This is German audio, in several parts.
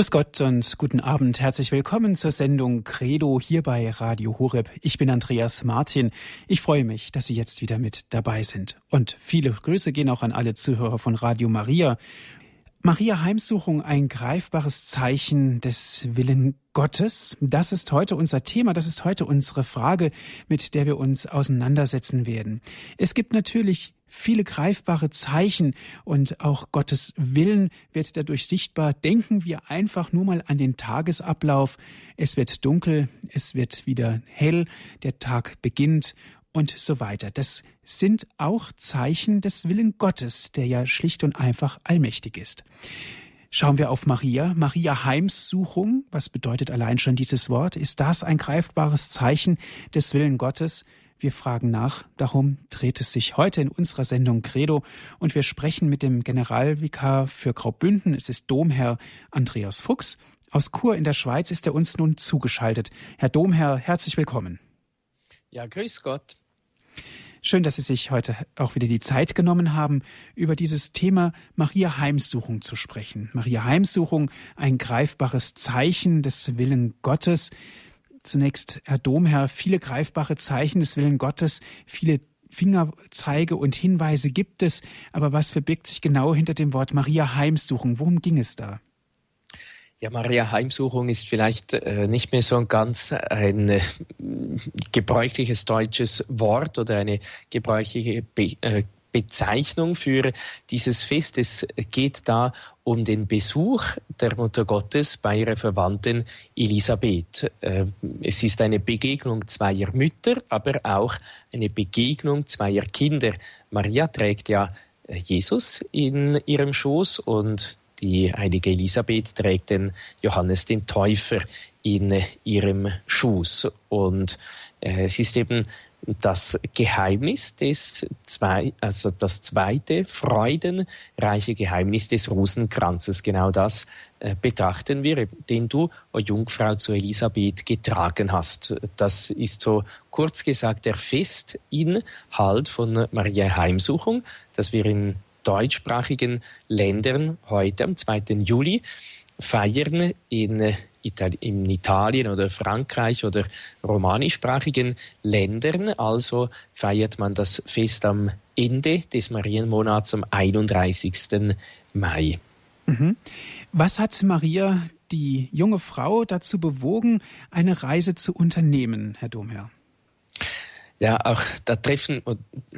Grüß Gott und guten Abend. Herzlich willkommen zur Sendung Credo hier bei Radio Horeb. Ich bin Andreas Martin. Ich freue mich, dass Sie jetzt wieder mit dabei sind. Und viele Grüße gehen auch an alle Zuhörer von Radio Maria. Maria Heimsuchung, ein greifbares Zeichen des Willen Gottes. Das ist heute unser Thema, das ist heute unsere Frage, mit der wir uns auseinandersetzen werden. Es gibt natürlich viele greifbare Zeichen und auch Gottes Willen wird dadurch sichtbar. Denken wir einfach nur mal an den Tagesablauf. Es wird dunkel, es wird wieder hell, der Tag beginnt und so weiter. Das sind auch Zeichen des Willen Gottes, der ja schlicht und einfach allmächtig ist. Schauen wir auf Maria. Maria Heimsuchung. Was bedeutet allein schon dieses Wort? Ist das ein greifbares Zeichen des Willen Gottes? Wir fragen nach. Darum dreht es sich heute in unserer Sendung Credo und wir sprechen mit dem Generalvikar für Graubünden. Es ist Domherr Andreas Fuchs. Aus Chur in der Schweiz ist er uns nun zugeschaltet. Herr Domherr, herzlich willkommen. Ja, grüß Gott. Schön, dass Sie sich heute auch wieder die Zeit genommen haben, über dieses Thema Maria Heimsuchung zu sprechen. Maria Heimsuchung, ein greifbares Zeichen des Willen Gottes zunächst, Herr Domherr, viele greifbare Zeichen des Willen Gottes, viele Fingerzeige und Hinweise gibt es, aber was verbirgt sich genau hinter dem Wort Maria Heimsuchung? Worum ging es da? Ja, Maria Heimsuchung ist vielleicht äh, nicht mehr so ein ganz ein äh, gebräuchliches deutsches Wort oder eine gebräuchliche Be äh, Bezeichnung für dieses Fest. Es geht da um den Besuch der Mutter Gottes bei ihrer Verwandten Elisabeth. Äh, es ist eine Begegnung zweier Mütter, aber auch eine Begegnung zweier Kinder. Maria trägt ja äh, Jesus in ihrem Schoß und die heilige Elisabeth trägt den Johannes den Täufer in äh, ihrem Schoß. Und es ist eben das Geheimnis des zwei, also das zweite freudenreiche Geheimnis des Rosenkranzes. Genau das äh, betrachten wir, den du, o Jungfrau, zu Elisabeth getragen hast. Das ist so kurz gesagt der Festinhalt von Maria Heimsuchung, dass wir in deutschsprachigen Ländern heute am 2. Juli feiern in in Italien oder Frankreich oder romanischsprachigen Ländern. Also feiert man das Fest am Ende des Marienmonats am 31. Mai. Mhm. Was hat Maria, die junge Frau, dazu bewogen, eine Reise zu unternehmen, Herr Domherr? Ja, auch da treffen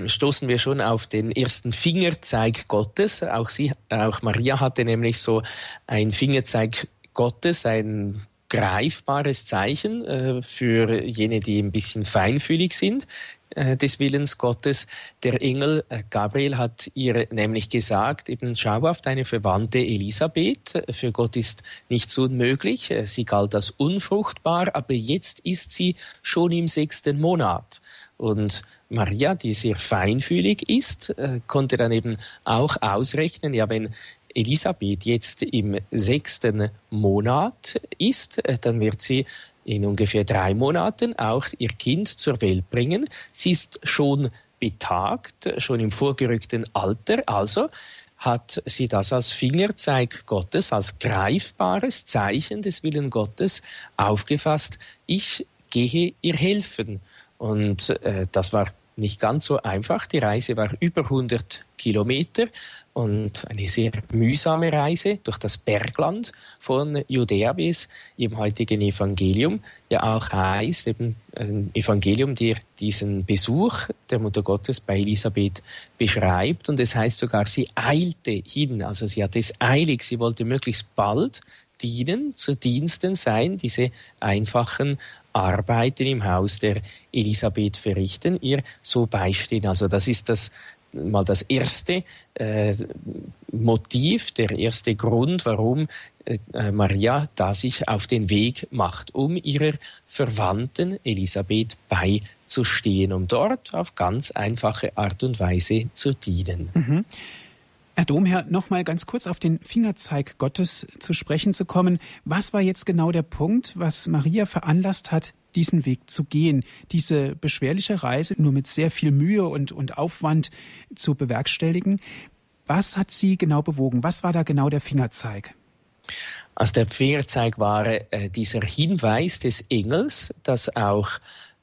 stoßen wir schon auf den ersten Fingerzeig Gottes. Auch sie, auch Maria hatte nämlich so ein Fingerzeig Gottes ein greifbares Zeichen äh, für jene, die ein bisschen feinfühlig sind äh, des Willens Gottes. Der Engel äh, Gabriel hat ihr nämlich gesagt, eben schau auf deine Verwandte Elisabeth, für Gott ist nichts unmöglich, sie galt als unfruchtbar, aber jetzt ist sie schon im sechsten Monat. Und Maria, die sehr feinfühlig ist, konnte dann eben auch ausrechnen, ja, wenn Elisabeth jetzt im sechsten Monat ist, äh, dann wird sie in ungefähr drei Monaten auch ihr Kind zur Welt bringen. Sie ist schon betagt, schon im vorgerückten Alter, also hat sie das als Fingerzeig Gottes, als greifbares Zeichen des Willen Gottes aufgefasst. Ich gehe ihr helfen. Und äh, das war nicht ganz so einfach. Die Reise war über 100 Kilometer und eine sehr mühsame Reise durch das Bergland von Judäa bis im heutigen Evangelium. Ja auch heißt, eben ein Evangelium, der diesen Besuch der Mutter Gottes bei Elisabeth beschreibt. Und es heißt sogar, sie eilte hin, also sie hatte es eilig, sie wollte möglichst bald dienen, zu Diensten sein, diese einfachen Arbeiten im Haus der Elisabeth verrichten, ihr so beistehen. Also das ist das mal das erste äh, Motiv, der erste Grund, warum äh, Maria da sich auf den Weg macht, um ihrer Verwandten Elisabeth beizustehen, um dort auf ganz einfache Art und Weise zu dienen. Mhm. Herr Domherr, noch mal ganz kurz auf den Fingerzeig Gottes zu sprechen zu kommen. Was war jetzt genau der Punkt, was Maria veranlasst hat, diesen Weg zu gehen, diese beschwerliche Reise nur mit sehr viel Mühe und, und Aufwand zu bewerkstelligen? Was hat sie genau bewogen? Was war da genau der Fingerzeig? Also der Fingerzeig war äh, dieser Hinweis des Engels, dass auch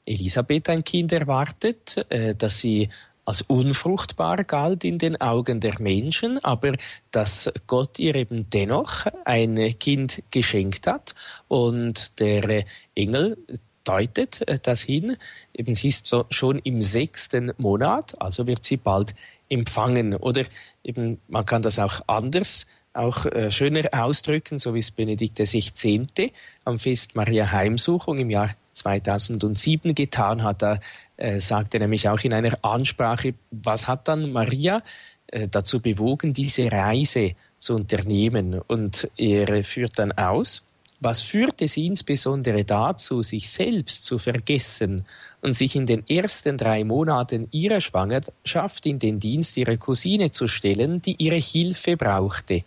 Elisabeth ein Kind erwartet, äh, dass sie als unfruchtbar galt in den Augen der Menschen, aber dass Gott ihr eben dennoch ein Kind geschenkt hat und der Engel deutet äh, das hin. Eben sie ist so schon im sechsten Monat, also wird sie bald empfangen. Oder eben man kann das auch anders auch äh, schöner ausdrücken, so wie es Benedikt XVI. am Fest Maria Heimsuchung im Jahr 2007 getan hat. Da äh, sagte er nämlich auch in einer Ansprache, was hat dann Maria äh, dazu bewogen, diese Reise zu unternehmen? Und er führt dann aus, was führte sie insbesondere dazu, sich selbst zu vergessen und sich in den ersten drei Monaten ihrer Schwangerschaft in den Dienst ihrer Cousine zu stellen, die ihre Hilfe brauchte?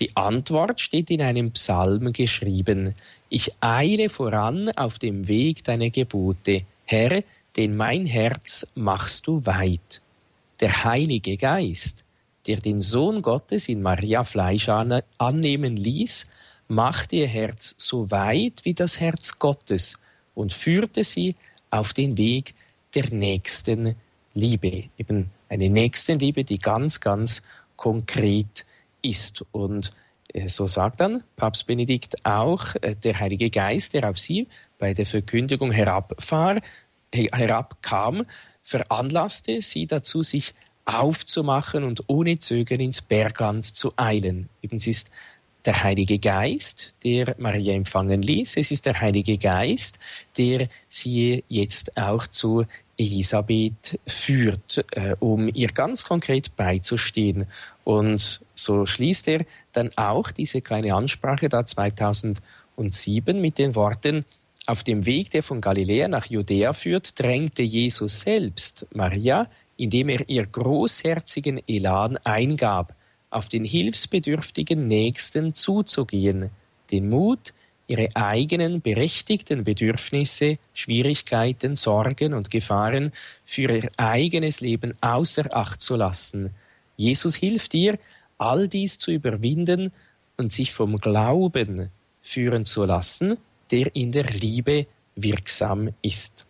Die Antwort steht in einem Psalm geschrieben. Ich eile voran auf dem Weg deiner Gebote. Herr, denn mein Herz machst du weit. Der Heilige Geist, der den Sohn Gottes in Maria Fleisch annehmen ließ, machte ihr Herz so weit wie das Herz Gottes und führte sie auf den Weg der nächsten Liebe. Eben eine Nächstenliebe, die ganz, ganz konkret ist. Und äh, so sagt dann Papst Benedikt auch, äh, der Heilige Geist, der auf sie bei der Verkündigung herabfahr, herabkam, veranlasste sie dazu, sich aufzumachen und ohne Zögern ins Bergland zu eilen. Eben es ist der Heilige Geist, der Maria empfangen ließ. Es ist der Heilige Geist, der sie jetzt auch zu Elisabeth führt, äh, um ihr ganz konkret beizustehen. Und so schließt er dann auch diese kleine Ansprache da 2007 mit den Worten, auf dem Weg, der von Galiläa nach Judäa führt, drängte Jesus selbst Maria, indem er ihr großherzigen Elan eingab, auf den hilfsbedürftigen Nächsten zuzugehen, den Mut, ihre eigenen berechtigten Bedürfnisse, Schwierigkeiten, Sorgen und Gefahren für ihr eigenes Leben außer Acht zu lassen. Jesus hilft ihr, all dies zu überwinden und sich vom Glauben führen zu lassen, der in der Liebe wirksam ist.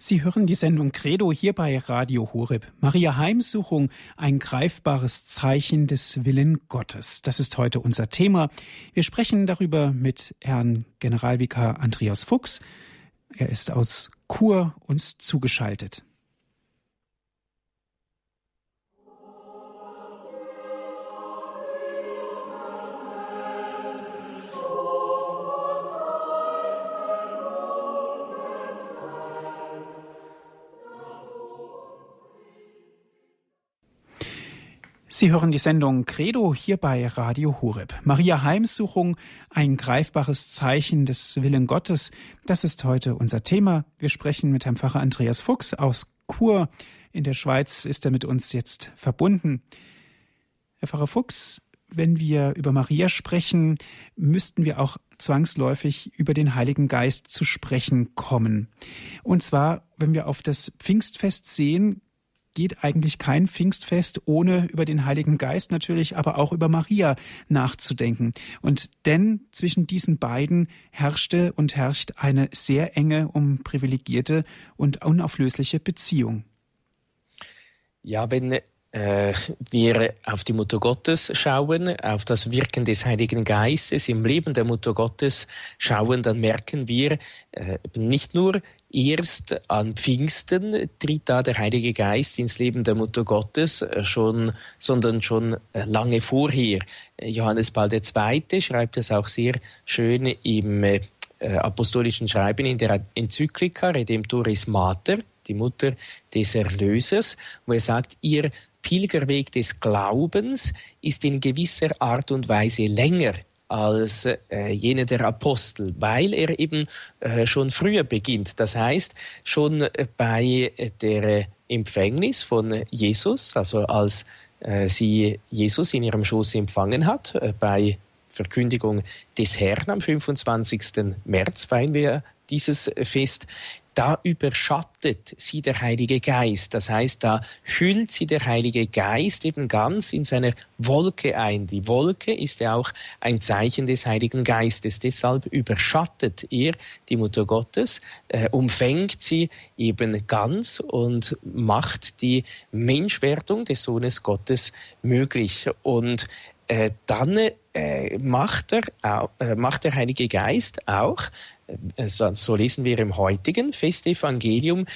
Sie hören die Sendung Credo hier bei Radio Horeb. Maria Heimsuchung, ein greifbares Zeichen des Willen Gottes. Das ist heute unser Thema. Wir sprechen darüber mit Herrn Generalvikar Andreas Fuchs. Er ist aus Chur uns zugeschaltet. Sie hören die Sendung Credo hier bei Radio Horeb. Maria Heimsuchung, ein greifbares Zeichen des Willen Gottes. Das ist heute unser Thema. Wir sprechen mit Herrn Pfarrer Andreas Fuchs aus Chur. In der Schweiz ist er mit uns jetzt verbunden. Herr Pfarrer Fuchs, wenn wir über Maria sprechen, müssten wir auch zwangsläufig über den Heiligen Geist zu sprechen kommen. Und zwar, wenn wir auf das Pfingstfest sehen, geht eigentlich kein Pfingstfest, ohne über den Heiligen Geist natürlich, aber auch über Maria nachzudenken. Und denn zwischen diesen beiden herrschte und herrscht eine sehr enge, um privilegierte und unauflösliche Beziehung. Ja, wenn äh, wir auf die Mutter Gottes schauen, auf das Wirken des Heiligen Geistes im Leben der Mutter Gottes schauen, dann merken wir äh, nicht nur erst an Pfingsten tritt da der Heilige Geist ins Leben der Mutter Gottes äh, schon, sondern schon lange vorher. Johannes Paul II. schreibt es auch sehr schön im apostolischen Schreiben in der Enzyklika Redemptoris Mater, die Mutter des Erlösers, wo er sagt, ihr Pilgerweg des Glaubens ist in gewisser Art und Weise länger als äh, jene der Apostel, weil er eben äh, schon früher beginnt. Das heißt, schon bei der Empfängnis von Jesus, also als äh, sie Jesus in ihrem Schoß empfangen hat, äh, bei Verkündigung des Herrn am 25. März feiern wir dieses Fest, da überschattet sie der Heilige Geist. Das heißt, da hüllt sie der Heilige Geist eben ganz in seiner Wolke ein. Die Wolke ist ja auch ein Zeichen des Heiligen Geistes. Deshalb überschattet er die Mutter Gottes, äh, umfängt sie eben ganz und macht die Menschwerdung des Sohnes Gottes möglich. Und äh, dann äh, macht, er, äh, macht der Heilige Geist auch so lesen wir im heutigen Festevangelium,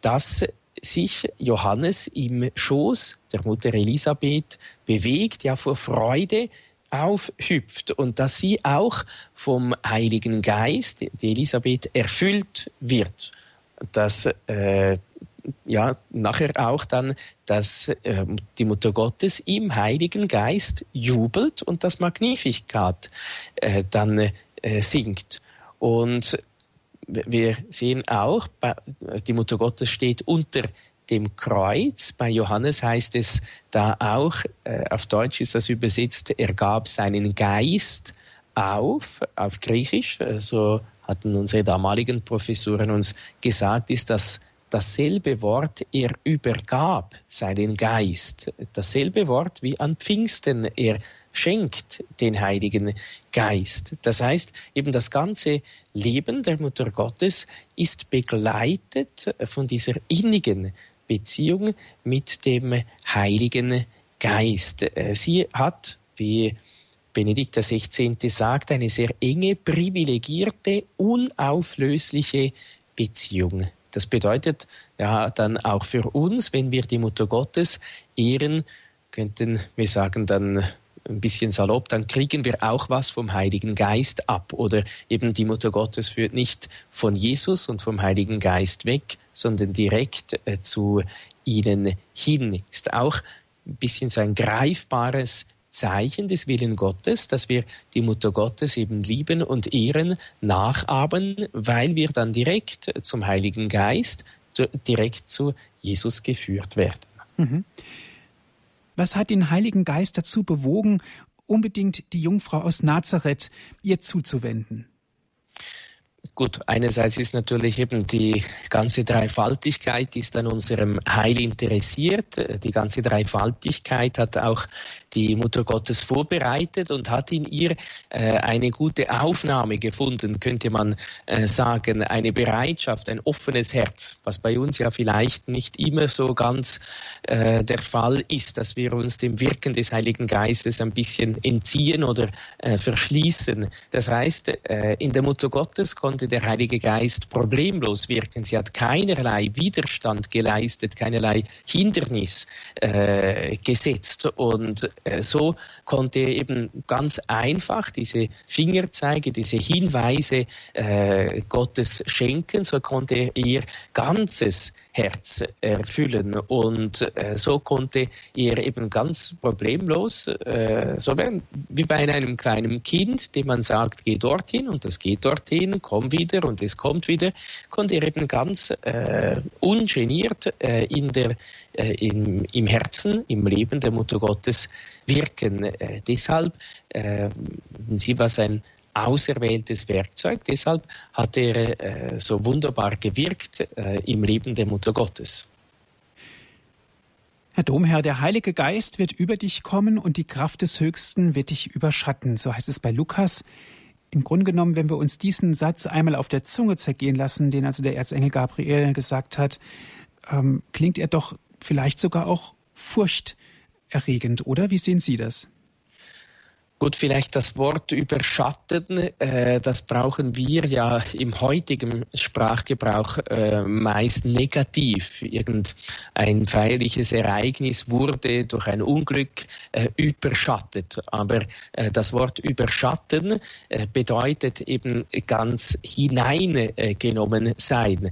dass sich Johannes im Schoß der Mutter Elisabeth bewegt, ja vor Freude aufhüpft und dass sie auch vom Heiligen Geist, die Elisabeth, erfüllt wird. Dass äh, ja nachher auch dann, dass äh, die Mutter Gottes im Heiligen Geist jubelt und das Magnificat äh, dann äh, singt. Und wir sehen auch, die Mutter Gottes steht unter dem Kreuz. Bei Johannes heißt es da auch, äh, auf Deutsch ist das übersetzt, er gab seinen Geist auf, auf Griechisch. So hatten unsere damaligen Professoren uns gesagt, ist das dasselbe Wort, er übergab seinen Geist. Dasselbe Wort wie an Pfingsten, er schenkt den Heiligen Geist. Das heißt, eben das ganze Leben der Mutter Gottes ist begleitet von dieser innigen Beziehung mit dem Heiligen Geist. Sie hat, wie Benedikt XVI. sagt, eine sehr enge, privilegierte, unauflösliche Beziehung. Das bedeutet ja dann auch für uns, wenn wir die Mutter Gottes ehren, könnten wir sagen dann ein bisschen salopp, dann kriegen wir auch was vom Heiligen Geist ab. Oder eben die Mutter Gottes führt nicht von Jesus und vom Heiligen Geist weg, sondern direkt äh, zu ihnen hin. Ist auch ein bisschen so ein greifbares Zeichen des Willen Gottes, dass wir die Mutter Gottes eben lieben und ehren, nachahmen, weil wir dann direkt zum Heiligen Geist, direkt zu Jesus geführt werden. Mhm. Was hat den Heiligen Geist dazu bewogen, unbedingt die Jungfrau aus Nazareth ihr zuzuwenden? Gut, einerseits ist natürlich eben die ganze Dreifaltigkeit, ist an unserem Heil interessiert. Die ganze Dreifaltigkeit hat auch die Mutter Gottes vorbereitet und hat in ihr äh, eine gute Aufnahme gefunden, könnte man äh, sagen, eine Bereitschaft, ein offenes Herz, was bei uns ja vielleicht nicht immer so ganz äh, der Fall ist, dass wir uns dem Wirken des Heiligen Geistes ein bisschen entziehen oder äh, verschließen. Das heißt, äh, in der Mutter Gottes konnte der Heilige Geist problemlos wirken. Sie hat keinerlei Widerstand geleistet, keinerlei Hindernis äh, gesetzt und äh, so konnte er eben ganz einfach diese Fingerzeige, diese Hinweise äh, Gottes schenken, so konnte er ihr ganzes Herz erfüllen. Und äh, so konnte er eben ganz problemlos, äh, so wie bei einem kleinen Kind, dem man sagt, geh dorthin und das geht dorthin, komm wieder und es kommt wieder, konnte er eben ganz äh, ungeniert äh, in der, äh, im, im Herzen, im Leben der Mutter Gottes wirken. Äh, deshalb, sie war sein auserwähltes Werkzeug. Deshalb hat er äh, so wunderbar gewirkt äh, im Leben der Mutter Gottes. Herr Domherr, der Heilige Geist wird über dich kommen und die Kraft des Höchsten wird dich überschatten. So heißt es bei Lukas. Im Grunde genommen, wenn wir uns diesen Satz einmal auf der Zunge zergehen lassen, den also der Erzengel Gabriel gesagt hat, ähm, klingt er doch vielleicht sogar auch furchterregend, oder? Wie sehen Sie das? Gut, vielleicht das Wort überschatten, äh, das brauchen wir ja im heutigen Sprachgebrauch äh, meist negativ. Irgendein feierliches Ereignis wurde durch ein Unglück äh, überschattet. Aber äh, das Wort überschatten äh, bedeutet eben ganz hineingenommen sein äh,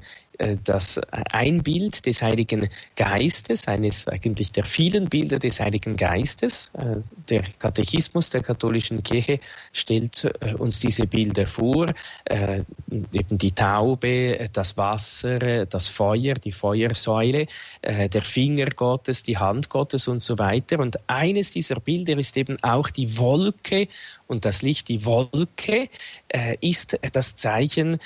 das ein Bild des Heiligen Geistes, eines eigentlich der vielen Bilder des Heiligen Geistes. Äh, der Katechismus der katholischen Kirche stellt äh, uns diese Bilder vor, eben die Taube, das Wasser, das Feuer, die Feuersäule, der Finger Gottes, die Hand Gottes und so weiter. Und eines dieser Bilder ist eben auch die Wolke und das Licht, die Wolke, ist das Zeichen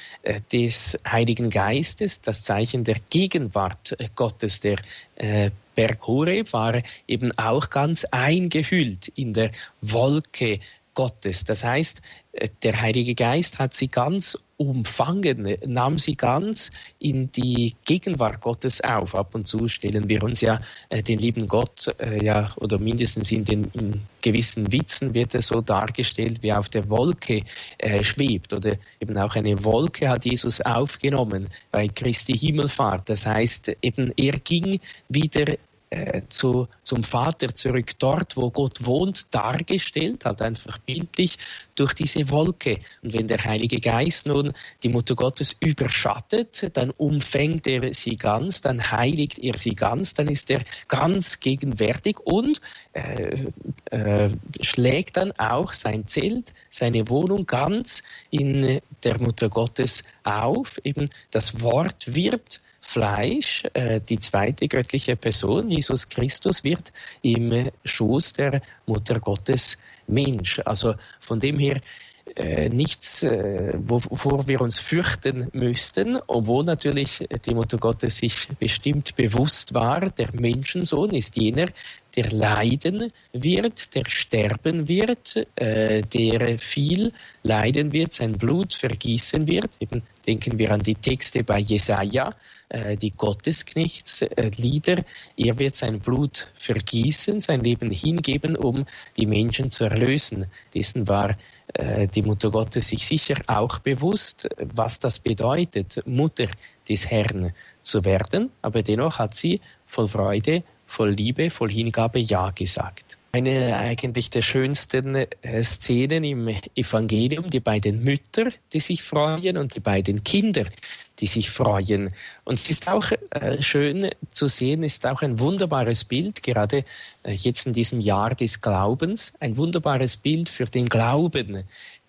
des Heiligen Geistes, das Zeichen der Gegenwart äh, Gottes, der äh, Berg Horeb war eben auch ganz eingehüllt in der Wolke Gottes. Das heißt, äh, der Heilige Geist hat sie ganz umfangen, nahm sie ganz in die Gegenwart Gottes auf. Ab und zu stellen wir uns ja äh, den lieben Gott, äh, ja, oder mindestens in den in gewissen Witzen wird er so dargestellt, wie auf der Wolke äh, schwebt. Oder eben auch eine Wolke hat Jesus aufgenommen bei Christi Himmelfahrt. Das heißt, eben er ging wieder äh, zu, zum Vater zurück, dort, wo Gott wohnt, dargestellt, halt einfach bildlich durch diese Wolke. Und wenn der Heilige Geist nun die Mutter Gottes überschattet, dann umfängt er sie ganz, dann heiligt er sie ganz, dann ist er ganz gegenwärtig und äh, äh, schlägt dann auch sein Zelt, seine Wohnung ganz in der Mutter Gottes auf. Eben das Wort wird Fleisch, äh, die zweite göttliche Person, Jesus Christus, wird im Schoß der Mutter Gottes Mensch. Also von dem her äh, nichts, äh, wovor wir uns fürchten müssten, obwohl natürlich die Mutter Gottes sich bestimmt bewusst war, der Menschensohn ist jener, der leiden wird, der sterben wird, äh, der viel leiden wird, sein Blut vergießen wird. Eben denken wir an die Texte bei Jesaja, äh, die Gottesknechtslieder. Äh, er wird sein Blut vergießen, sein Leben hingeben, um die Menschen zu erlösen. Dessen war die Mutter Gottes sich sicher auch bewusst, was das bedeutet, Mutter des Herrn zu werden. Aber dennoch hat sie voll Freude voll Liebe, voll Hingabe Ja gesagt. Eine eigentlich der schönsten äh, Szenen im Evangelium, die beiden Mütter, die sich freuen und die beiden Kinder, die sich freuen. Und es ist auch äh, schön zu sehen, ist auch ein wunderbares Bild, gerade äh, jetzt in diesem Jahr des Glaubens, ein wunderbares Bild für den Glauben.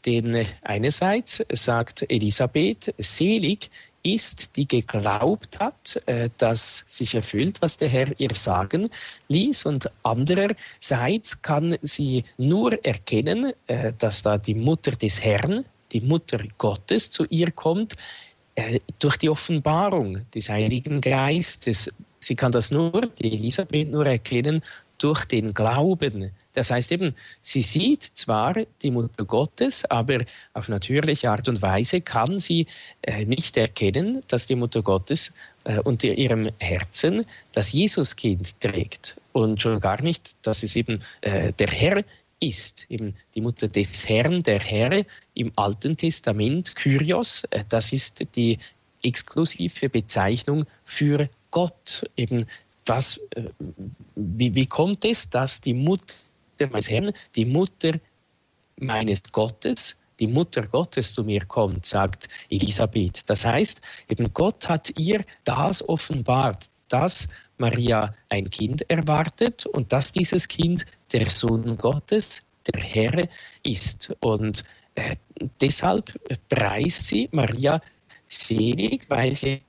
Denn einerseits sagt Elisabeth, selig ist, die geglaubt hat, äh, dass sich erfüllt, was der Herr ihr sagen ließ. Und andererseits kann sie nur erkennen, äh, dass da die Mutter des Herrn, die Mutter Gottes zu ihr kommt, äh, durch die Offenbarung des Heiligen Geistes. Sie kann das nur, die Elisabeth, nur erkennen durch den Glauben. Das heißt eben, sie sieht zwar die Mutter Gottes, aber auf natürliche Art und Weise kann sie äh, nicht erkennen, dass die Mutter Gottes äh, unter ihrem Herzen das Jesuskind trägt. Und schon gar nicht, dass es eben äh, der Herr ist, eben die Mutter des Herrn, der Herr im Alten Testament, Kyrios, äh, das ist die exklusive Bezeichnung für Gott, eben was, äh, wie, wie kommt es, dass die Mutter meines Herrn, die Mutter meines Gottes, die Mutter Gottes zu mir kommt, sagt Elisabeth. Das heißt, eben Gott hat ihr das offenbart, dass Maria ein Kind erwartet und dass dieses Kind der Sohn Gottes, der Herr ist. Und äh, deshalb preist sie Maria selig, weil sie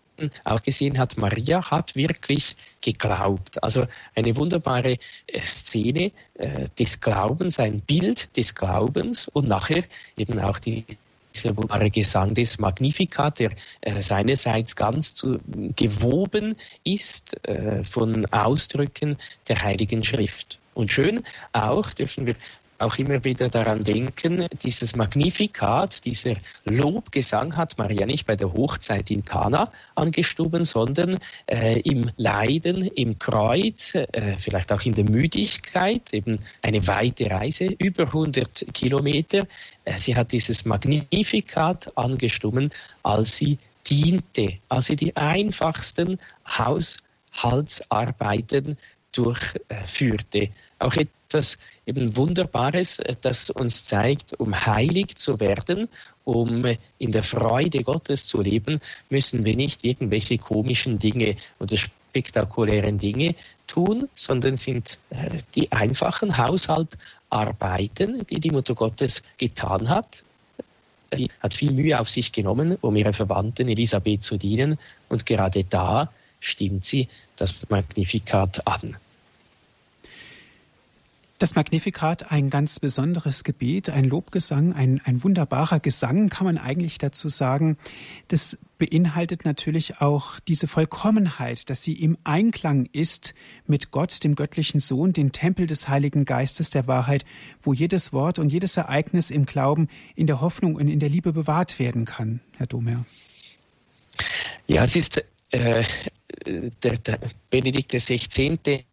auch gesehen hat, Maria hat wirklich geglaubt. Also eine wunderbare äh, Szene äh, des Glaubens, ein Bild des Glaubens und nachher eben auch die dieser wunderbare Gesang des Magnificat, der äh, seinerseits ganz zu, gewoben ist äh, von Ausdrücken der Heiligen Schrift. Und schön auch dürfen wir auch immer wieder daran denken, dieses Magnifikat, dieser Lobgesang hat Maria nicht bei der Hochzeit in Kana angestoben, sondern äh, im Leiden, im Kreuz, äh, vielleicht auch in der Müdigkeit, eben eine weite Reise, über 100 Kilometer. Äh, sie hat dieses Magnifikat angestimmt, als sie diente, als sie die einfachsten Haushaltsarbeiten durchführte. Auch etwas eben Wunderbares, das uns zeigt, um heilig zu werden, um in der Freude Gottes zu leben, müssen wir nicht irgendwelche komischen Dinge oder spektakulären Dinge tun, sondern sind äh, die einfachen Haushaltarbeiten, die die Mutter Gottes getan hat. Sie hat viel Mühe auf sich genommen, um ihrer Verwandten Elisabeth zu dienen und gerade da stimmt sie das Magnifikat an. Das Magnifikat, ein ganz besonderes Gebet, ein Lobgesang, ein, ein wunderbarer Gesang, kann man eigentlich dazu sagen. Das beinhaltet natürlich auch diese Vollkommenheit, dass sie im Einklang ist mit Gott, dem göttlichen Sohn, dem Tempel des Heiligen Geistes der Wahrheit, wo jedes Wort und jedes Ereignis im Glauben, in der Hoffnung und in der Liebe bewahrt werden kann, Herr Domer. Ja, es ist äh, der, der Benedikt XVI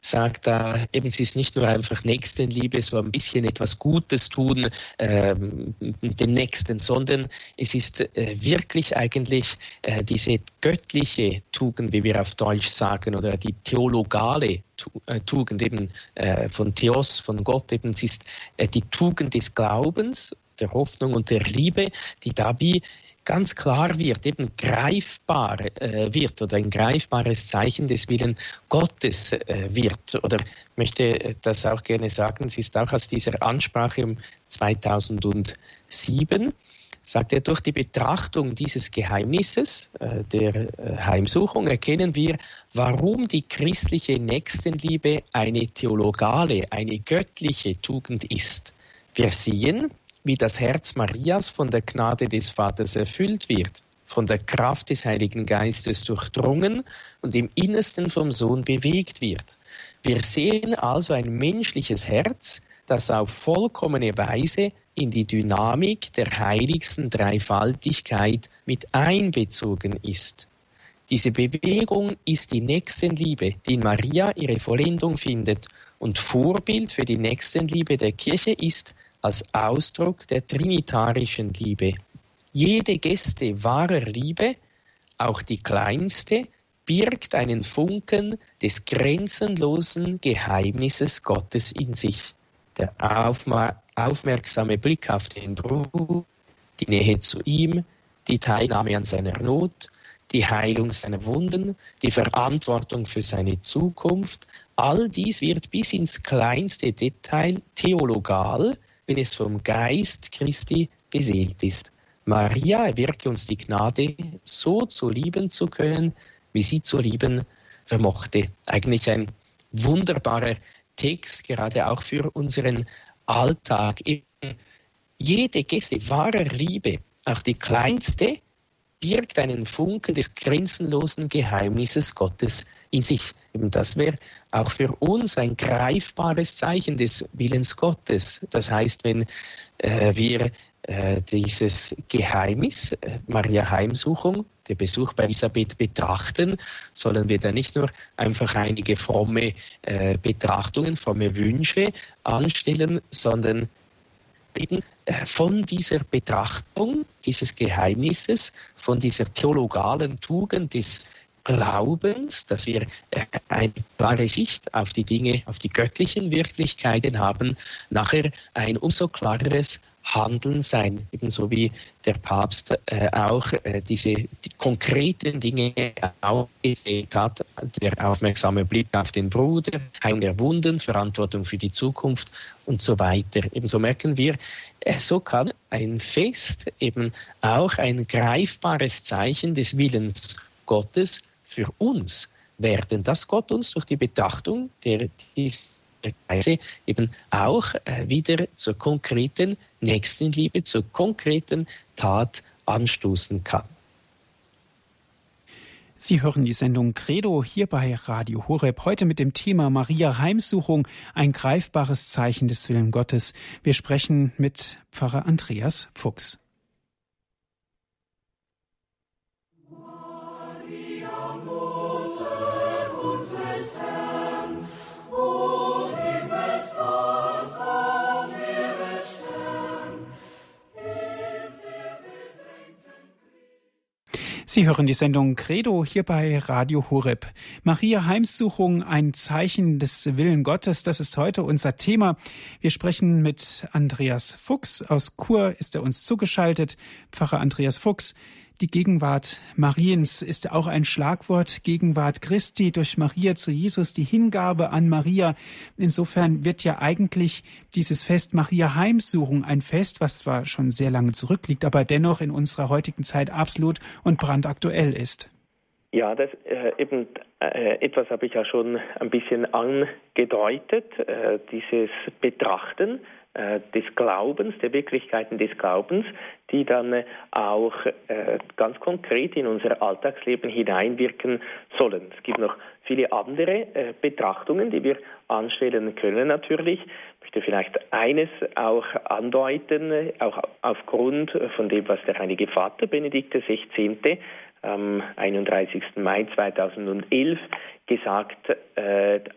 sagt da, eben, es ist nicht nur einfach Nächstenliebe, so ein bisschen etwas Gutes tun ähm, dem Nächsten, sondern es ist äh, wirklich eigentlich äh, diese göttliche Tugend, wie wir auf Deutsch sagen, oder die theologale äh, Tugend eben äh, von Theos, von Gott, eben, es ist äh, die Tugend des Glaubens, der Hoffnung und der Liebe, die da wie ganz klar wird, eben greifbar äh, wird oder ein greifbares Zeichen des Willen Gottes äh, wird. Oder möchte das auch gerne sagen, es ist auch aus dieser Ansprache um 2007, sagt er, durch die Betrachtung dieses Geheimnisses äh, der äh, Heimsuchung erkennen wir, warum die christliche Nächstenliebe eine theologale, eine göttliche Tugend ist. Wir sehen, wie das Herz Marias von der Gnade des Vaters erfüllt wird, von der Kraft des Heiligen Geistes durchdrungen und im Innersten vom Sohn bewegt wird. Wir sehen also ein menschliches Herz, das auf vollkommene Weise in die Dynamik der heiligsten Dreifaltigkeit mit einbezogen ist. Diese Bewegung ist die Nächstenliebe, die in Maria ihre Vollendung findet und Vorbild für die Nächstenliebe der Kirche ist, als Ausdruck der trinitarischen Liebe. Jede Geste wahrer Liebe, auch die kleinste, birgt einen Funken des grenzenlosen Geheimnisses Gottes in sich. Der aufmerksame Blick auf den Bruder, die Nähe zu ihm, die Teilnahme an seiner Not, die Heilung seiner Wunden, die Verantwortung für seine Zukunft, all dies wird bis ins kleinste Detail theologal, wenn es vom Geist Christi beseelt ist. Maria erwirke uns die Gnade, so zu lieben zu können, wie sie zu lieben vermochte. Eigentlich ein wunderbarer Text, gerade auch für unseren Alltag. jede Geste wahrer Liebe, auch die kleinste, birgt einen Funken des grenzenlosen Geheimnisses Gottes in sich. Eben das wäre auch für uns ein greifbares Zeichen des Willens Gottes. Das heißt, wenn äh, wir äh, dieses Geheimnis, äh, Maria Heimsuchung, der Besuch bei Elisabeth betrachten, sollen wir da nicht nur einfach einige fromme äh, Betrachtungen, fromme Wünsche anstellen, sondern eben äh, von dieser Betrachtung dieses Geheimnisses, von dieser theologalen Tugend des Glaubens, dass wir äh, eine klare Sicht auf die Dinge, auf die göttlichen Wirklichkeiten haben, nachher ein umso klareres Handeln sein, ebenso wie der Papst äh, auch äh, diese die konkreten Dinge aufgezählt hat, der aufmerksame Blick auf den Bruder, Heim der Wunden, Verantwortung für die Zukunft und so weiter. Ebenso merken wir, äh, so kann ein Fest eben auch ein greifbares Zeichen des Willens Gottes für uns werden, dass Gott uns durch die Betrachtung der dieser Weise eben auch äh, wieder zur konkreten Nächstenliebe, zur konkreten Tat anstoßen kann. Sie hören die Sendung Credo hier bei Radio Horeb. Heute mit dem Thema Maria Heimsuchung, ein greifbares Zeichen des Willen Gottes. Wir sprechen mit Pfarrer Andreas Fuchs. Sie hören die Sendung Credo hier bei Radio Horeb. Maria Heimsuchung, ein Zeichen des Willen Gottes, das ist heute unser Thema. Wir sprechen mit Andreas Fuchs. Aus Chur ist er uns zugeschaltet. Pfarrer Andreas Fuchs. Die Gegenwart Mariens ist auch ein Schlagwort. Gegenwart Christi durch Maria zu Jesus, die Hingabe an Maria. Insofern wird ja eigentlich dieses Fest Maria Heimsuchung ein Fest, was zwar schon sehr lange zurückliegt, aber dennoch in unserer heutigen Zeit absolut und brandaktuell ist. Ja, das äh, eben äh, etwas habe ich ja schon ein bisschen angedeutet, äh, dieses Betrachten des Glaubens, der Wirklichkeiten des Glaubens, die dann äh, auch äh, ganz konkret in unser Alltagsleben hineinwirken sollen. Es gibt noch viele andere Betrachtungen, die wir anstellen können natürlich. Ich möchte vielleicht eines auch andeuten, auch aufgrund von dem, was der Heilige Vater Benedikt XVI. am 31. Mai 2011 gesagt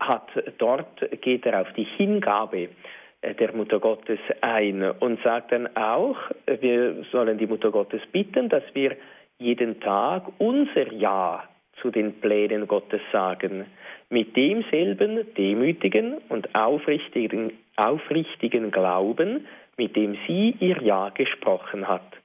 hat. Dort geht er auf die Hingabe äh, der Mutter Gottes ein und sagt dann auch, wir sollen die Mutter Gottes bitten, dass wir jeden Tag unser Ja zu den Plänen Gottes sagen, mit demselben demütigen und aufrichtigen, aufrichtigen Glauben, mit dem sie ihr Ja gesprochen hat.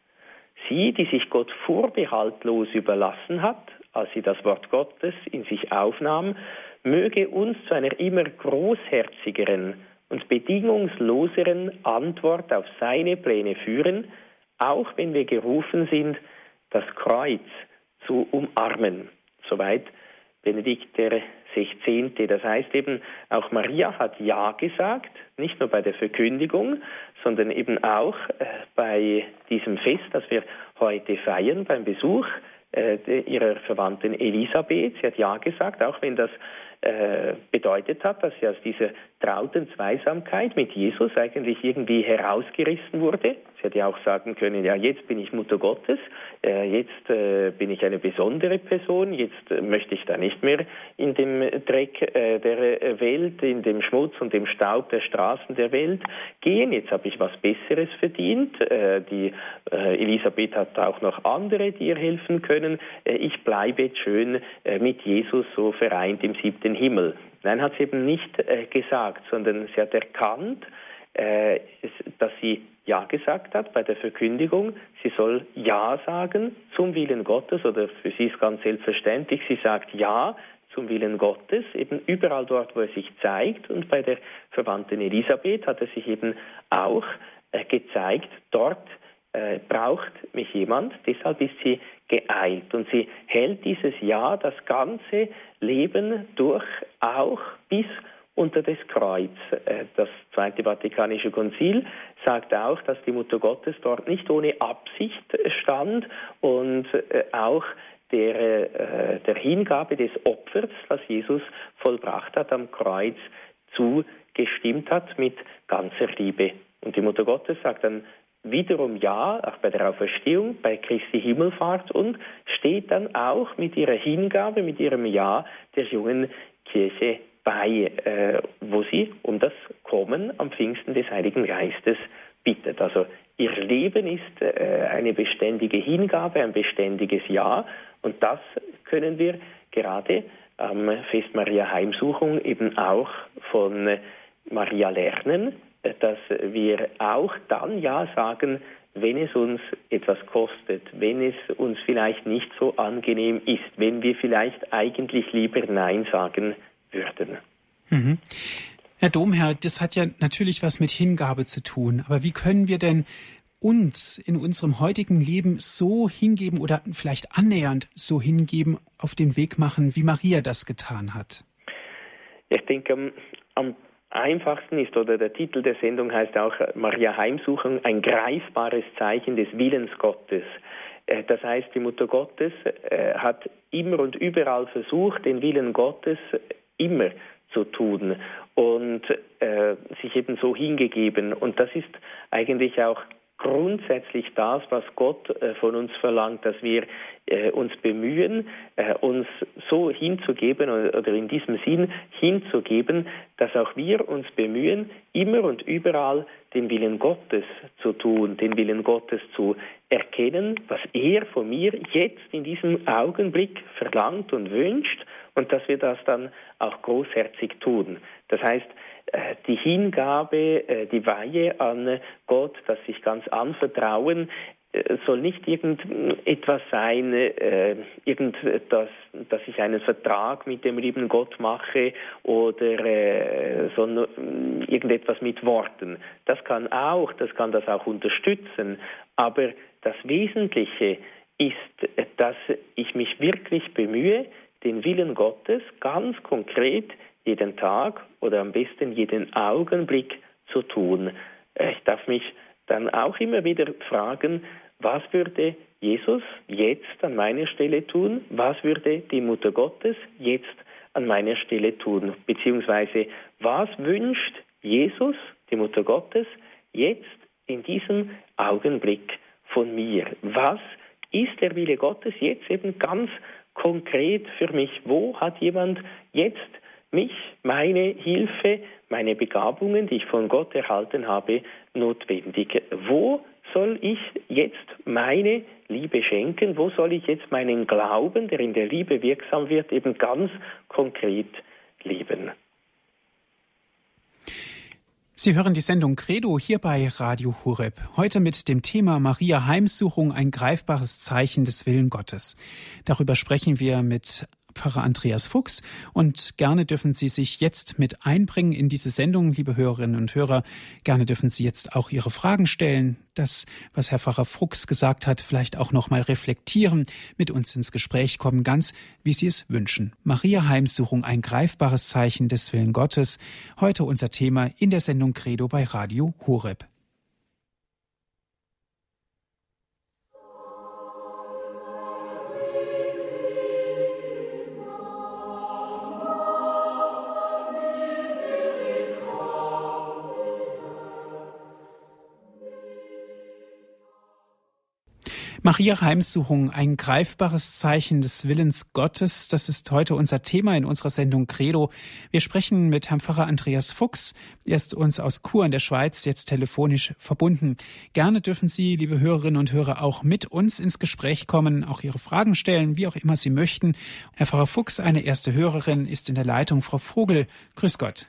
Sie, die sich Gott vorbehaltlos überlassen hat, als sie das Wort Gottes in sich aufnahm, möge uns zu einer immer großherzigeren und bedingungsloseren Antwort auf seine Pläne führen, auch wenn wir gerufen sind, das Kreuz zu umarmen. Soweit Benedikt der 16. Das heißt eben, auch Maria hat Ja gesagt, nicht nur bei der Verkündigung, sondern eben auch äh, bei diesem Fest, das wir heute feiern, beim Besuch äh, ihrer Verwandten Elisabeth. Sie hat Ja gesagt, auch wenn das äh, bedeutet hat, dass sie aus dieser trauten Zweisamkeit mit Jesus eigentlich irgendwie herausgerissen wurde. Sie hätte ja auch sagen können, ja, jetzt bin ich Mutter Gottes, äh, jetzt äh, bin ich eine besondere Person, jetzt möchte ich da nicht mehr in dem Dreck der Welt, in dem Schmutz und dem Staub der Straßen der Welt gehen, jetzt habe ich was Besseres verdient. Die Elisabeth hat auch noch andere, die ihr helfen können. Ich bleibe jetzt schön mit Jesus so vereint im siebten Himmel. Nein, hat sie eben nicht äh, gesagt, sondern sie hat erkannt, äh, dass sie Ja gesagt hat bei der Verkündigung. Sie soll Ja sagen zum Willen Gottes oder für sie ist ganz selbstverständlich, sie sagt Ja zum Willen Gottes, eben überall dort, wo er sich zeigt. Und bei der Verwandten Elisabeth hat er sich eben auch äh, gezeigt, dort äh, braucht mich jemand, deshalb ist sie geeilt. Und sie hält dieses Ja das ganze Leben durch, auch bis unter das Kreuz. Äh, das Zweite Vatikanische Konzil sagt auch, dass die Mutter Gottes dort nicht ohne Absicht stand und äh, auch der, der Hingabe des Opfers, das Jesus vollbracht hat am Kreuz, zugestimmt hat mit ganzer Liebe. Und die Mutter Gottes sagt dann wiederum ja, auch bei der Auferstehung, bei Christi Himmelfahrt und steht dann auch mit ihrer Hingabe, mit ihrem Ja der jungen Kirche bei, äh, wo sie um das Kommen am Pfingsten des Heiligen Geistes bittet. Also ihr Leben ist äh, eine beständige Hingabe, ein beständiges Ja und das können wir gerade am Fest Maria Heimsuchung eben auch von Maria lernen, dass wir auch dann Ja sagen, wenn es uns etwas kostet, wenn es uns vielleicht nicht so angenehm ist, wenn wir vielleicht eigentlich lieber Nein sagen würden. Mhm. Herr Domherr, das hat ja natürlich was mit Hingabe zu tun. Aber wie können wir denn uns in unserem heutigen Leben so hingeben oder vielleicht annähernd so hingeben, auf den Weg machen, wie Maria das getan hat? Ich denke, am einfachsten ist, oder der Titel der Sendung heißt auch Maria Heimsuchung, ein greifbares Zeichen des Willens Gottes. Äh, das heißt, die Mutter Gottes äh, hat immer und überall versucht, den Willen Gottes immer zu tun und äh, sich eben so hingegeben. Und das ist eigentlich auch grundsätzlich das, was Gott äh, von uns verlangt, dass wir äh, uns bemühen, äh, uns so hinzugeben oder in diesem Sinn hinzugeben, dass auch wir uns bemühen, immer und überall den Willen Gottes zu tun, den Willen Gottes zu erkennen, was er von mir jetzt in diesem Augenblick verlangt und wünscht und dass wir das dann auch großherzig tun. Das heißt, äh, die Hingabe, äh, die Weihe an Gott, das sich ganz anvertrauen, äh, soll nicht irgendetwas sein, äh, irgendetwas, dass ich einen Vertrag mit dem lieben Gott mache oder äh, sondern irgendetwas mit Worten. Das kann auch, das kann das auch unterstützen, aber das Wesentliche ist, dass ich mich wirklich bemühe, den Willen Gottes ganz konkret jeden Tag oder am besten jeden Augenblick zu tun. Äh, ich darf mich dann auch immer wieder fragen, was würde Jesus jetzt an meiner Stelle tun? Was würde die Mutter Gottes jetzt an meiner Stelle tun? Beziehungsweise, was wünscht Jesus, die Mutter Gottes, jetzt in diesem Augenblick von mir? Was ist der Wille Gottes jetzt eben ganz konkret für mich? Wo hat jemand jetzt mich, meine Hilfe, meine Begabungen, die ich von Gott erhalten habe, notwendig? Wo soll ich jetzt meine Liebe schenken? Wo soll ich jetzt meinen Glauben, der in der Liebe wirksam wird, eben ganz konkret leben? Sie hören die Sendung Credo hier bei Radio Hureb. Heute mit dem Thema Maria Heimsuchung, ein greifbares Zeichen des Willen Gottes. Darüber sprechen wir mit Pfarrer Andreas Fuchs. Und gerne dürfen Sie sich jetzt mit einbringen in diese Sendung, liebe Hörerinnen und Hörer. Gerne dürfen Sie jetzt auch Ihre Fragen stellen. Das, was Herr Pfarrer Fuchs gesagt hat, vielleicht auch nochmal reflektieren, mit uns ins Gespräch kommen, ganz wie Sie es wünschen. Maria Heimsuchung, ein greifbares Zeichen des Willen Gottes. Heute unser Thema in der Sendung Credo bei Radio Horeb. Maria Heimsuchung, ein greifbares Zeichen des Willens Gottes. Das ist heute unser Thema in unserer Sendung Credo. Wir sprechen mit Herrn Pfarrer Andreas Fuchs. Er ist uns aus Chur in der Schweiz jetzt telefonisch verbunden. Gerne dürfen Sie, liebe Hörerinnen und Hörer, auch mit uns ins Gespräch kommen, auch Ihre Fragen stellen, wie auch immer Sie möchten. Herr Pfarrer Fuchs, eine erste Hörerin, ist in der Leitung. Frau Vogel, grüß Gott.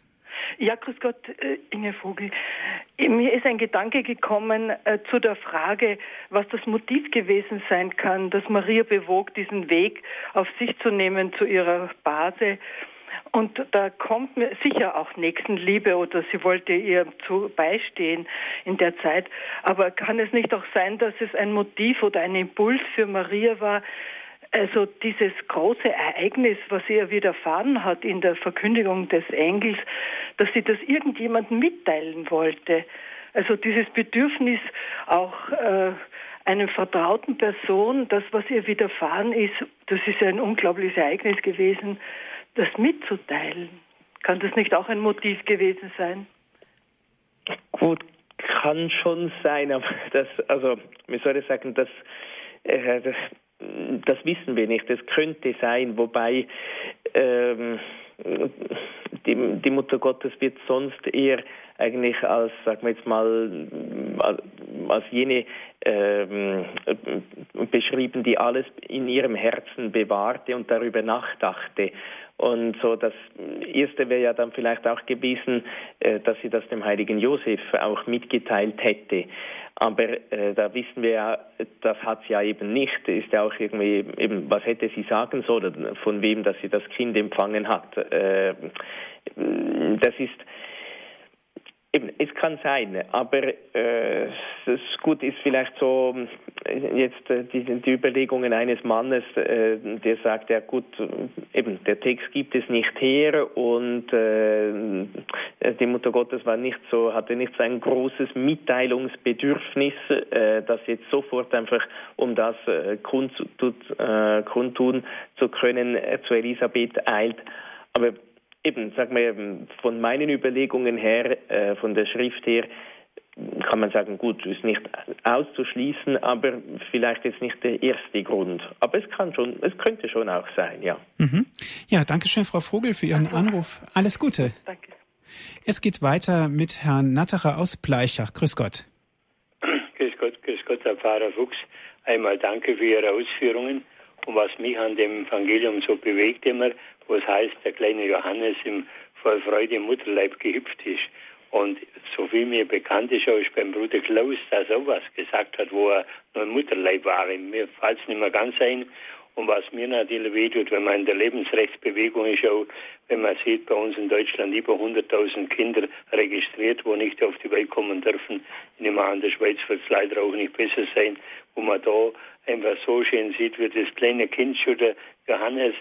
Ja, grüß Gott, äh, Inge Vogel. Mir ist ein Gedanke gekommen äh, zu der Frage, was das Motiv gewesen sein kann, das Maria bewog, diesen Weg auf sich zu nehmen zu ihrer Base. Und da kommt mir sicher auch Nächstenliebe oder sie wollte ihr zu beistehen in der Zeit. Aber kann es nicht auch sein, dass es ein Motiv oder ein Impuls für Maria war, also dieses große Ereignis, was ihr widerfahren hat in der Verkündigung des Engels, dass sie das irgendjemandem mitteilen wollte. Also dieses Bedürfnis auch äh, einer vertrauten Person, das, was ihr widerfahren ist, das ist ein unglaubliches Ereignis gewesen, das mitzuteilen. Kann das nicht auch ein Motiv gewesen sein? Gut, kann schon sein, aber das, also, wie soll ich sagen, das, äh, das das wissen wir nicht. Es könnte sein, wobei ähm, die, die, Mutter Gottes wird sonst eher eigentlich als, sagen wir jetzt mal, als jene ähm, beschrieben, die alles in ihrem Herzen bewahrte und darüber nachdachte. Und so das erste wäre ja dann vielleicht auch gewesen, äh, dass sie das dem heiligen Josef auch mitgeteilt hätte. Aber äh, da wissen wir ja, das hat sie ja eben nicht. Ist ja auch irgendwie, eben, was hätte sie sagen sollen, von wem, dass sie das Kind empfangen hat. Äh, das ist, Eben, es kann sein, aber äh, das gut ist vielleicht so jetzt äh, die, die, Überlegungen eines Mannes, äh, der sagt, ja gut, eben der Text gibt es nicht her und äh, die Mutter Gottes war nicht so, hatte nicht so ein großes Mitteilungsbedürfnis, äh, das jetzt sofort einfach, um das äh, kundtut, kundtun zu können, zu Elisabeth eilt. Aber Eben, sag mal, von meinen Überlegungen her, äh, von der Schrift her, kann man sagen, gut, ist nicht auszuschließen, aber vielleicht jetzt nicht der erste Grund. Aber es kann schon, es könnte schon auch sein, ja. Mhm. Ja, danke schön, Frau Vogel, für Ihren Anruf. Alles Gute. Danke. Es geht weiter mit Herrn Nattacher aus Bleichach. Grüß Gott. Grüß Gott, grüß Gott, Herr Pfarrer Fuchs. Einmal danke für Ihre Ausführungen und was mich an dem Evangelium so bewegt immer, wo es heißt, der kleine Johannes im voll Freude im Mutterleib gehüpft ist. Und so viel mir bekannt ist, auch ist beim Bruder Klaus, dass er was gesagt hat, wo er noch im Mutterleib war. Mir fällt es nicht mehr ganz ein. Und was mir natürlich wehtut, wenn man in der Lebensrechtsbewegung ist, auch wenn man sieht, bei uns in Deutschland über 100.000 Kinder registriert, wo nicht auf die Welt kommen dürfen. Ich nehme an, in der Schweiz wird es leider auch nicht besser sein, wo man da einfach so schön sieht, wie das kleine Kind schon der Johannes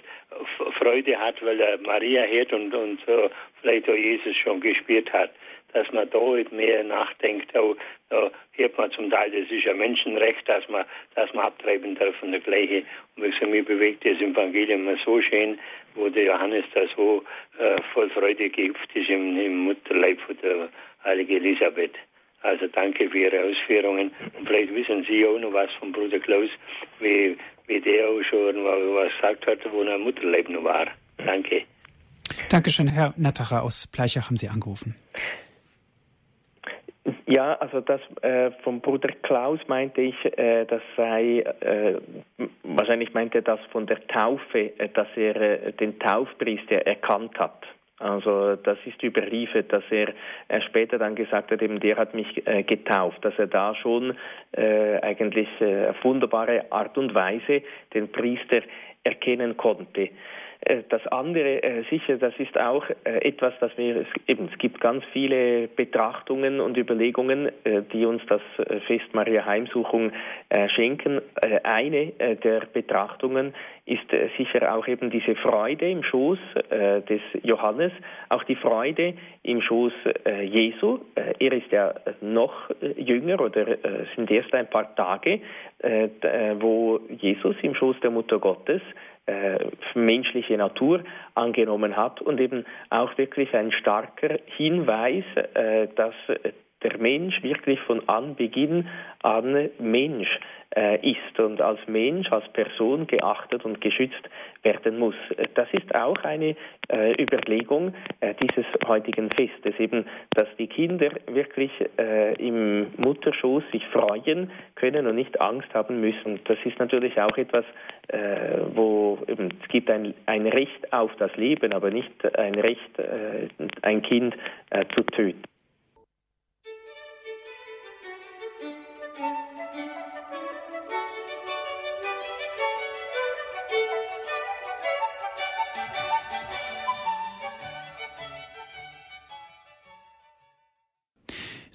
Freude hat, weil er Maria hört und, und uh, vielleicht auch Jesus schon gespielt hat dass man da mehr nachdenkt. Auch, da hört man zum Teil, das ist ein Menschenrecht, dass man, dass man abtreiben darf von der Gleiche. Und wie gesagt, mir bewegt das Evangelium so schön, wo der Johannes da so äh, voll Freude gehüpft ist im, im Mutterleib von der heiligen Elisabeth. Also danke für Ihre Ausführungen. Und vielleicht wissen Sie auch noch was von Bruder Klaus, wie, wie der auch schon was gesagt hat, wo er Mutterleib noch war. Danke. Dankeschön, Herr Nattacher aus Bleichach haben Sie angerufen. Ja, also das äh, vom Bruder Klaus meinte ich, äh, das sei äh, wahrscheinlich meinte er das von der Taufe, äh, dass er äh, den Taufpriester erkannt hat. Also das ist überliefert, dass er, er später dann gesagt hat, eben der hat mich äh, getauft, dass er da schon äh, eigentlich äh, auf wunderbare Art und Weise den Priester erkennen konnte. Äh, das andere, äh, sicher, das ist auch äh, etwas, das wir, eben, es gibt ganz viele Betrachtungen und Überlegungen, die uns das Fest Maria Heimsuchung schenken. Eine der Betrachtungen ist sicher auch eben diese Freude im Schoß des Johannes, auch die Freude im Schoß Jesu. Er ist ja noch jünger oder sind erst ein paar Tage, wo Jesus im Schoß der Mutter Gottes menschliche Natur angenommen hat und eben auch wirklich ein starker Hinweis, äh, dass der Mensch wirklich von Anbeginn an Mensch äh, ist und als Mensch, als Person geachtet und geschützt werden muss. Das ist auch eine äh, Überlegung äh, dieses heutigen Festes, eben, dass die Kinder wirklich äh, im Mutterschoß sich freuen können und nicht Angst haben müssen. Das ist natürlich auch etwas, äh, wo eben, es gibt ein, ein Recht auf das Leben, aber nicht ein Recht, äh, ein Kind zu töten.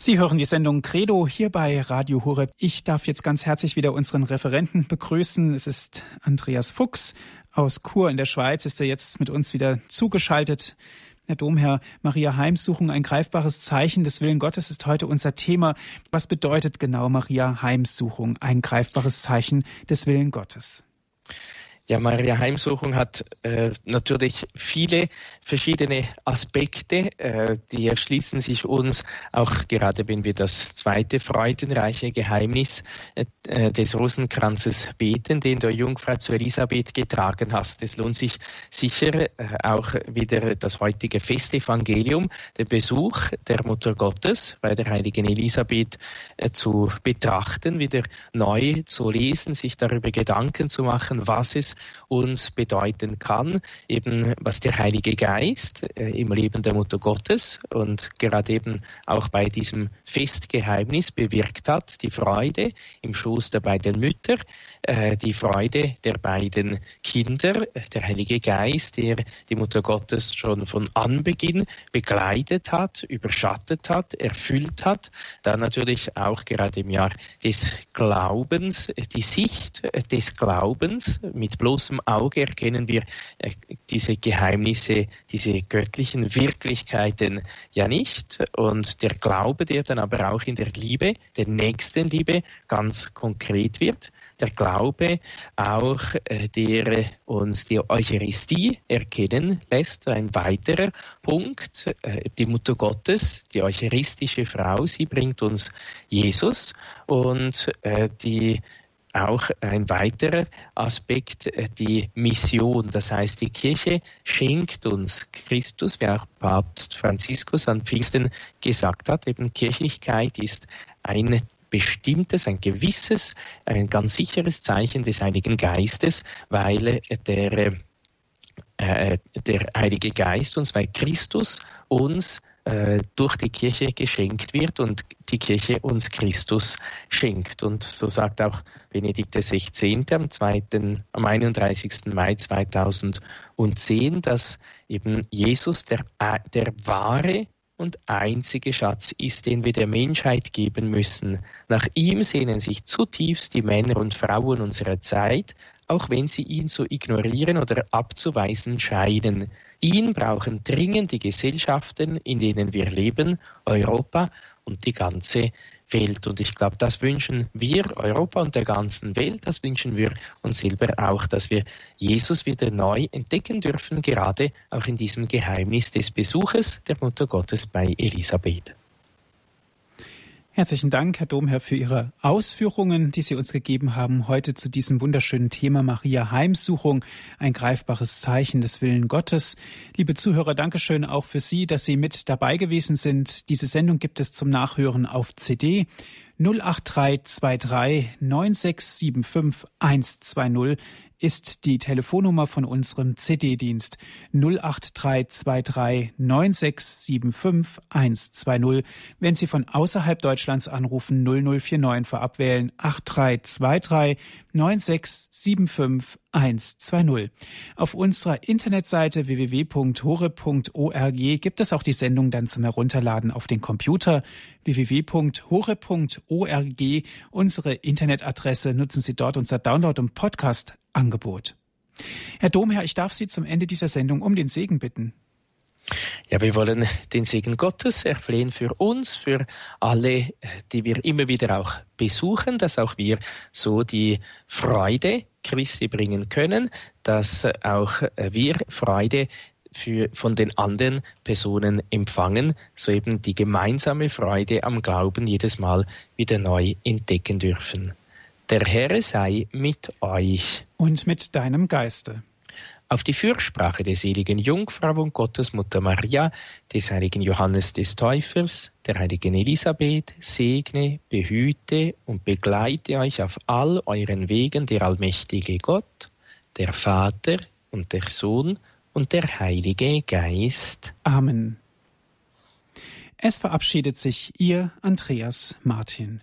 Sie hören die Sendung Credo hier bei Radio Horeb. Ich darf jetzt ganz herzlich wieder unseren Referenten begrüßen. Es ist Andreas Fuchs aus Chur in der Schweiz, ist er jetzt mit uns wieder zugeschaltet. Herr Domherr, Maria Heimsuchung, ein greifbares Zeichen des Willen Gottes ist heute unser Thema. Was bedeutet genau Maria Heimsuchung, ein greifbares Zeichen des Willen Gottes? Ja, Maria Heimsuchung hat äh, natürlich viele verschiedene Aspekte, äh, die erschließen sich uns auch gerade, wenn wir das zweite freudenreiche Geheimnis äh, des Rosenkranzes beten, den der Jungfrau zu Elisabeth getragen hast. Es lohnt sich sicher äh, auch wieder das heutige Festevangelium, der Besuch der Mutter Gottes bei der heiligen Elisabeth äh, zu betrachten, wieder neu zu lesen, sich darüber Gedanken zu machen, was es uns bedeuten kann, eben was der Heilige Geist äh, im Leben der Mutter Gottes und gerade eben auch bei diesem Festgeheimnis bewirkt hat, die Freude im Schoß der beiden Mütter, äh, die Freude der beiden Kinder, der Heilige Geist, der die Mutter Gottes schon von Anbeginn begleitet hat, überschattet hat, erfüllt hat, dann natürlich auch gerade im Jahr des Glaubens, die Sicht des Glaubens mit bloßem Auge erkennen wir äh, diese Geheimnisse, diese göttlichen Wirklichkeiten ja nicht. Und der Glaube, der dann aber auch in der Liebe, der Nächstenliebe ganz konkret wird, der Glaube auch, äh, der uns die Eucharistie erkennen lässt. Ein weiterer Punkt, äh, die Mutter Gottes, die eucharistische Frau, sie bringt uns Jesus und die auch ein weiterer Aspekt, äh, die Mission. Das heißt, die Kirche schenkt uns Christus, wie auch Papst Franziskus an Pfingsten gesagt hat. Eben Kirchlichkeit ist ein bestimmtes, ein gewisses, ein ganz sicheres Zeichen des Heiligen Geistes, weil der, äh, der Heilige Geist uns, weil Christus uns äh, durch die Kirche geschenkt wird und die Kirche uns Christus schenkt. Und so sagt auch Benedikt XVI. am, 2., am 31. Mai 2010, dass eben Jesus der, äh, der wahre und einzige Schatz ist, den wir der Menschheit geben müssen. Nach ihm sehnen sich zutiefst die Männer und Frauen unserer Zeit, auch wenn sie ihn zu ignorieren oder abzuweisen scheinen. Ihn brauchen dringend die Gesellschaften, in denen wir leben, Europa und die ganze Welt. Und ich glaube, das wünschen wir Europa und der ganzen Welt, das wünschen wir uns selber auch, dass wir Jesus wieder neu entdecken dürfen, gerade auch in diesem Geheimnis des Besuches der Mutter Gottes bei Elisabeth. Herzlichen Dank, Herr Domherr, für Ihre Ausführungen, die Sie uns gegeben haben heute zu diesem wunderschönen Thema Maria Heimsuchung, ein greifbares Zeichen des Willen Gottes. Liebe Zuhörer, Dankeschön auch für Sie, dass Sie mit dabei gewesen sind. Diese Sendung gibt es zum Nachhören auf CD 08323 9675 120 ist die Telefonnummer von unserem CD-Dienst 08323 9675 120. Wenn Sie von außerhalb Deutschlands anrufen, 0049 vorab wählen 8323 9675 120. Auf unserer Internetseite www.hore.org gibt es auch die Sendung dann zum Herunterladen auf den Computer www.hore.org. Unsere Internetadresse nutzen Sie dort unser Download- und Podcast-Angebot. Herr Domherr, ich darf Sie zum Ende dieser Sendung um den Segen bitten. Ja, wir wollen den Segen Gottes erflehen für uns, für alle, die wir immer wieder auch besuchen, dass auch wir so die Freude Christi bringen können, dass auch wir Freude für, von den anderen Personen empfangen, so eben die gemeinsame Freude am Glauben jedes Mal wieder neu entdecken dürfen. Der Herr sei mit euch. Und mit deinem Geiste auf die Fürsprache der seligen Jungfrau und Gottesmutter Maria, des heiligen Johannes des Täufers, der heiligen Elisabeth, segne, behüte und begleite euch auf all euren Wegen der allmächtige Gott, der Vater und der Sohn und der Heilige Geist. Amen. Es verabschiedet sich Ihr Andreas Martin.